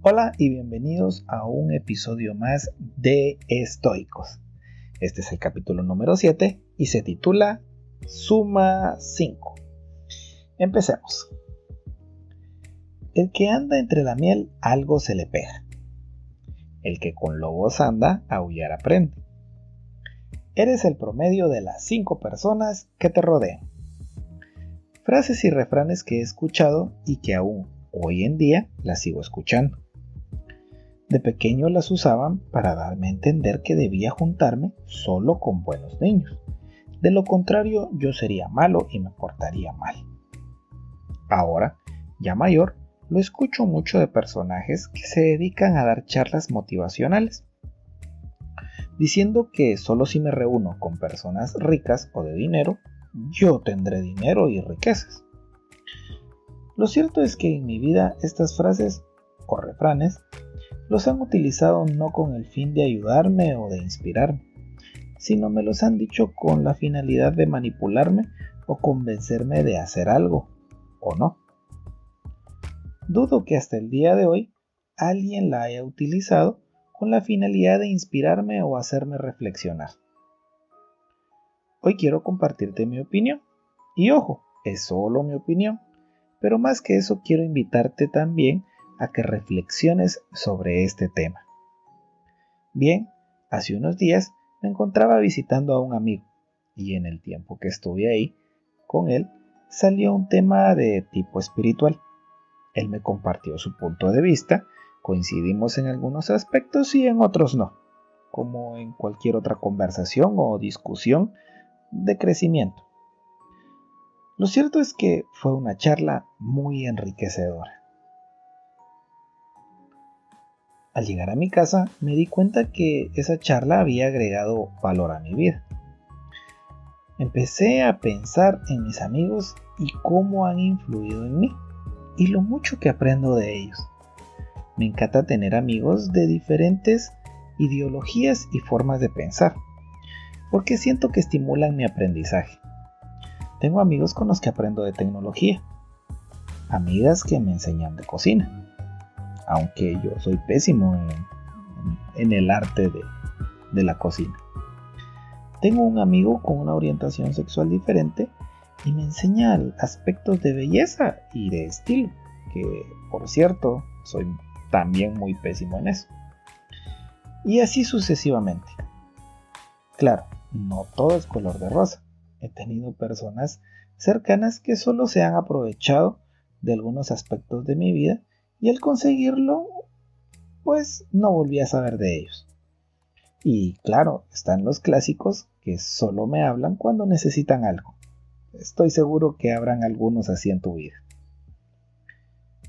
Hola y bienvenidos a un episodio más de Estoicos. Este es el capítulo número 7 y se titula Suma 5. Empecemos. El que anda entre la miel algo se le pega. El que con lobos anda, aullar aprende. Eres el promedio de las 5 personas que te rodean. Frases y refranes que he escuchado y que aún hoy en día las sigo escuchando. De pequeño las usaban para darme a entender que debía juntarme solo con buenos niños. De lo contrario, yo sería malo y me portaría mal. Ahora, ya mayor, lo escucho mucho de personajes que se dedican a dar charlas motivacionales, diciendo que solo si me reúno con personas ricas o de dinero, yo tendré dinero y riquezas. Lo cierto es que en mi vida estas frases o refranes los han utilizado no con el fin de ayudarme o de inspirarme, sino me los han dicho con la finalidad de manipularme o convencerme de hacer algo, o no. Dudo que hasta el día de hoy alguien la haya utilizado con la finalidad de inspirarme o hacerme reflexionar. Hoy quiero compartirte mi opinión. Y ojo, es solo mi opinión. Pero más que eso quiero invitarte también a que reflexiones sobre este tema. Bien, hace unos días me encontraba visitando a un amigo y en el tiempo que estuve ahí con él salió un tema de tipo espiritual. Él me compartió su punto de vista, coincidimos en algunos aspectos y en otros no, como en cualquier otra conversación o discusión de crecimiento. Lo cierto es que fue una charla muy enriquecedora. Al llegar a mi casa me di cuenta que esa charla había agregado valor a mi vida. Empecé a pensar en mis amigos y cómo han influido en mí y lo mucho que aprendo de ellos. Me encanta tener amigos de diferentes ideologías y formas de pensar porque siento que estimulan mi aprendizaje. Tengo amigos con los que aprendo de tecnología, amigas que me enseñan de cocina, aunque yo soy pésimo en, el arte de, de la cocina. Tengo un amigo con una orientación sexual diferente y me enseña aspectos de belleza y de estilo, que por cierto soy también muy pésimo en eso. Y así sucesivamente. Claro, no todo es color de rosa. He tenido personas cercanas que solo se han aprovechado de algunos aspectos de mi vida y al conseguirlo, pues no volví a saber de ellos. Y claro, están los clásicos que solo me hablan cuando necesitan algo. Estoy seguro que habrán algunos así en tu vida.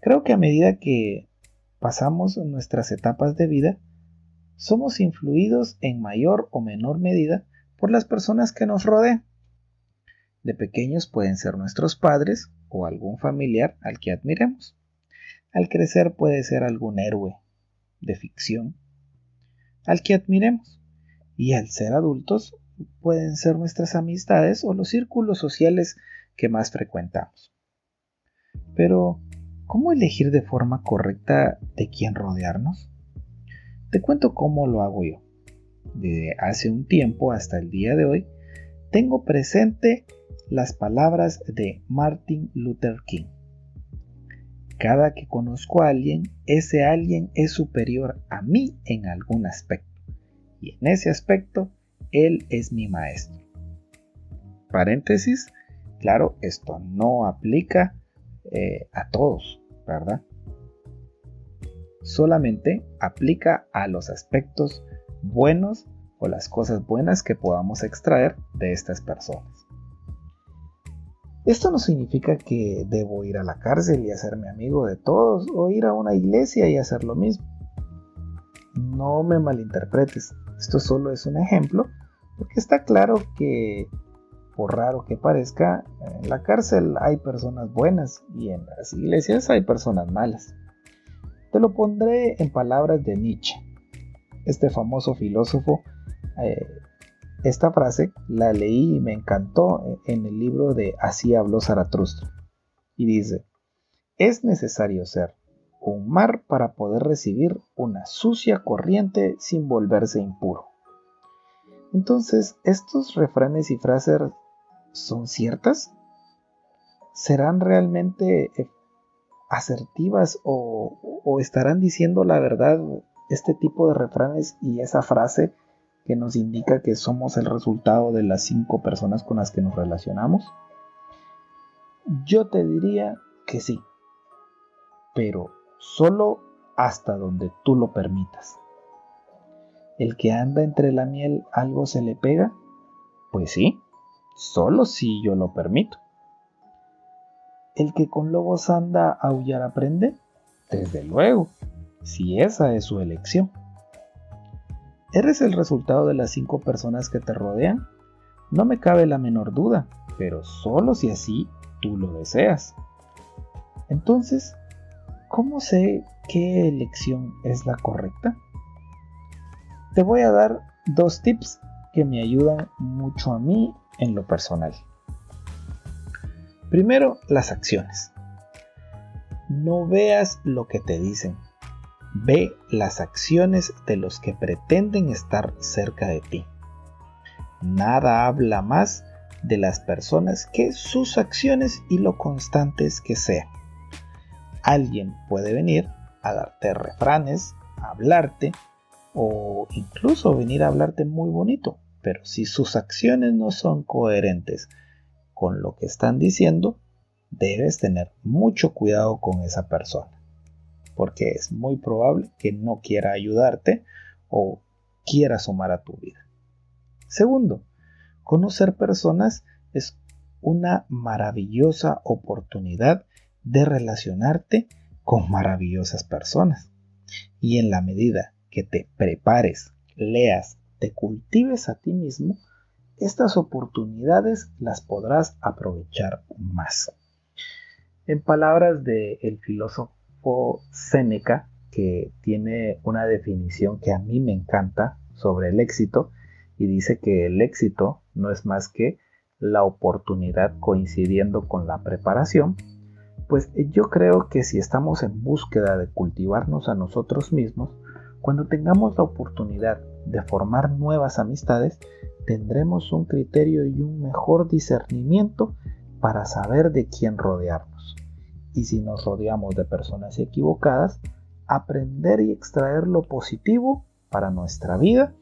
Creo que a medida que pasamos nuestras etapas de vida, somos influidos en mayor o menor medida por las personas que nos rodean. De pequeños pueden ser nuestros padres o algún familiar al que admiremos. Al crecer puede ser algún héroe de ficción al que admiremos. Y al ser adultos pueden ser nuestras amistades o los círculos sociales que más frecuentamos. Pero, ¿cómo elegir de forma correcta de quién rodearnos? Te cuento cómo lo hago yo de hace un tiempo hasta el día de hoy, tengo presente las palabras de Martin Luther King. Cada que conozco a alguien, ese alguien es superior a mí en algún aspecto. Y en ese aspecto, él es mi maestro. Paréntesis, claro, esto no aplica eh, a todos, ¿verdad? Solamente aplica a los aspectos buenos o las cosas buenas que podamos extraer de estas personas. Esto no significa que debo ir a la cárcel y hacerme amigo de todos o ir a una iglesia y hacer lo mismo. No me malinterpretes, esto solo es un ejemplo porque está claro que, por raro que parezca, en la cárcel hay personas buenas y en las iglesias hay personas malas. Te lo pondré en palabras de Nietzsche este famoso filósofo. Eh, esta frase la leí y me encantó en el libro de Así habló Zaratustra. Y dice, es necesario ser un mar para poder recibir una sucia corriente sin volverse impuro. Entonces, ¿estos refranes y frases son ciertas? ¿Serán realmente eh, asertivas o, o estarán diciendo la verdad este tipo de refranes y esa frase que nos indica que somos el resultado de las cinco personas con las que nos relacionamos? Yo te diría que sí, pero solo hasta donde tú lo permitas. ¿El que anda entre la miel algo se le pega? Pues sí, solo si yo lo permito. ¿El que con lobos anda a aullar aprende? Desde luego, si esa es su elección. ¿Eres el resultado de las cinco personas que te rodean? No me cabe la menor duda, pero solo si así tú lo deseas. Entonces, ¿cómo sé qué elección es la correcta? Te voy a dar dos tips que me ayudan mucho a mí en lo personal. Primero, las acciones. No veas lo que te dicen, ve las acciones de los que pretenden estar cerca de ti. Nada habla más de las personas que sus acciones y lo constantes que sean. Alguien puede venir a darte refranes, a hablarte, o incluso venir a hablarte muy bonito, pero si sus acciones no son coherentes con lo que están diciendo, debes tener mucho cuidado con esa persona, porque es muy probable que no quiera ayudarte o quiera sumar a tu vida. Segundo, conocer personas es una maravillosa oportunidad de relacionarte con maravillosas personas. Y en la medida que te prepares, leas, te cultives a ti mismo, estas oportunidades las podrás aprovechar más. En palabras del filósofo Séneca, que tiene una definición que a mí me encanta sobre el éxito, y dice que el éxito no es más que la oportunidad coincidiendo con la preparación, pues yo creo que si estamos en búsqueda de cultivarnos a nosotros mismos, cuando tengamos la oportunidad de formar nuevas amistades, tendremos un criterio y un mejor discernimiento para saber de quién rodearnos. Y si nos rodeamos de personas equivocadas, aprender y extraer lo positivo para nuestra vida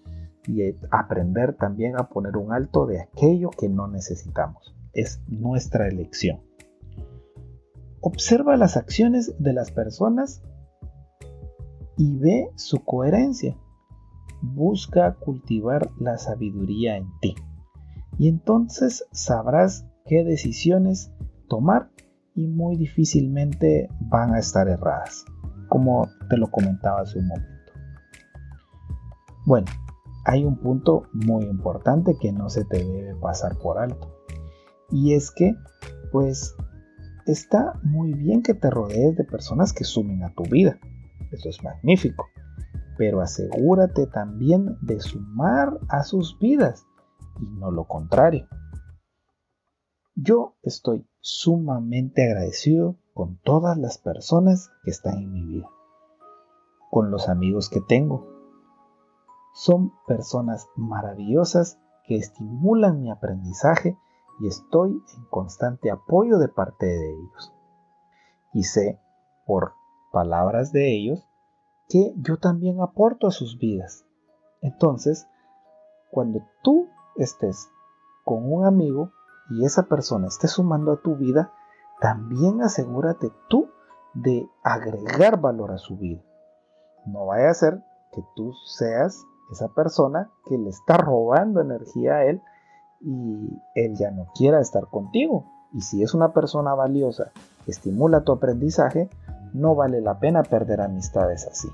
y aprender también a poner un alto de aquello que no necesitamos. Es nuestra elección. Observa las acciones de las personas y ve su coherencia. Busca cultivar la sabiduría en ti. Y entonces sabrás qué decisiones tomar y muy difícilmente van a estar erradas, como te lo comentaba hace un momento. Bueno, hay un punto muy importante que no se te debe pasar por alto. Y es que, pues, está muy bien que te rodees de personas que sumen a tu vida eso es magnífico. Pero asegúrate también de sumar a sus vidas y no lo contrario. Yo estoy sumamente agradecido con todas las personas que están en mi vida, con los amigos que tengo. Son personas maravillosas que estimulan mi aprendizaje y estoy en constante apoyo de parte de ellos. Y sé por palabras de ellos que yo también aporto a sus vidas. Entonces, cuando tú estés con un amigo y esa persona esté sumando a tu vida, también asegúrate tú de agregar valor a su vida. No vaya a ser que tú seas esa persona que le está robando energía a él y él ya no quiera estar contigo. Y si es una persona valiosa que estimula tu aprendizaje, no vale la pena perder amistades así.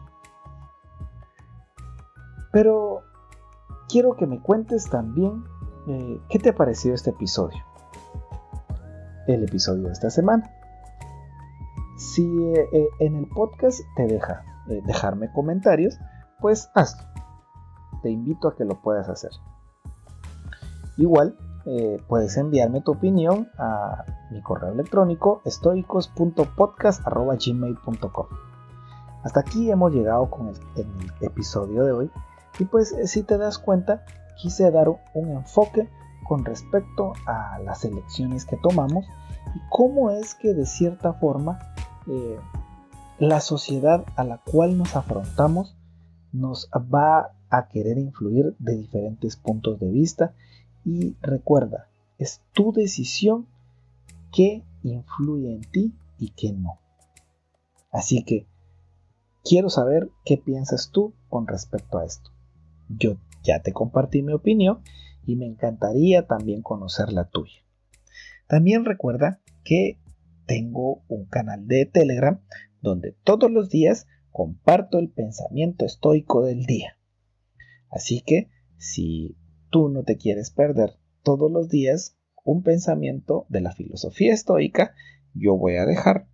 Pero quiero que me cuentes también eh, qué te ha parecido este episodio. El episodio de esta semana. Si eh, eh, en el podcast te deja dejarme comentarios, pues hazlo. Te invito a que lo puedas hacer. Igual puedes enviarme tu opinión a mi correo electrónico estoicos.podcast.gmail.com Hasta aquí hemos llegado con el, el episodio de hoy y pues si te das cuenta quise dar un enfoque con respecto a las elecciones que tomamos y cómo es que de cierta forma eh, la sociedad a la cual nos afrontamos nos va a querer influir de diferentes puntos de vista y recuerda, es tu decisión que influye en ti y que no. Así que quiero saber qué piensas tú con respecto a esto. Yo ya te compartí mi opinión y me encantaría también conocer la tuya. También recuerda que tengo un canal de Telegram donde todos los días comparto el pensamiento estoico del día. Así que si tú no te quieres perder todos los días un pensamiento de la filosofía estoica, yo voy a dejar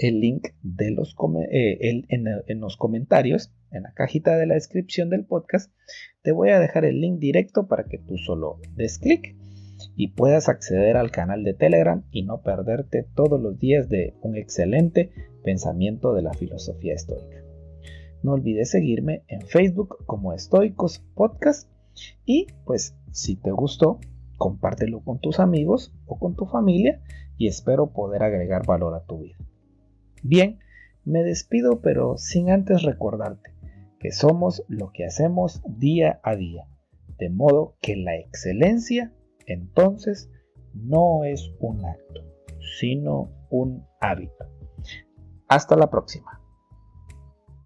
el link de los eh, en, los comentarios, en la cajita de la descripción del podcast, te voy a dejar el link directo para que tú solo des clic y puedas acceder al canal de Telegram y no perderte todos los días de un excelente pensamiento de la filosofía estoica. No olvides seguirme en Facebook como Estoicos Podcast y pues si te gustó, compártelo con tus amigos o con tu familia y espero poder agregar valor a tu vida. Bien, me despido pero sin antes recordarte que somos lo que hacemos día a día, de modo que la excelencia entonces no es un acto, sino un hábito. Hasta la próxima.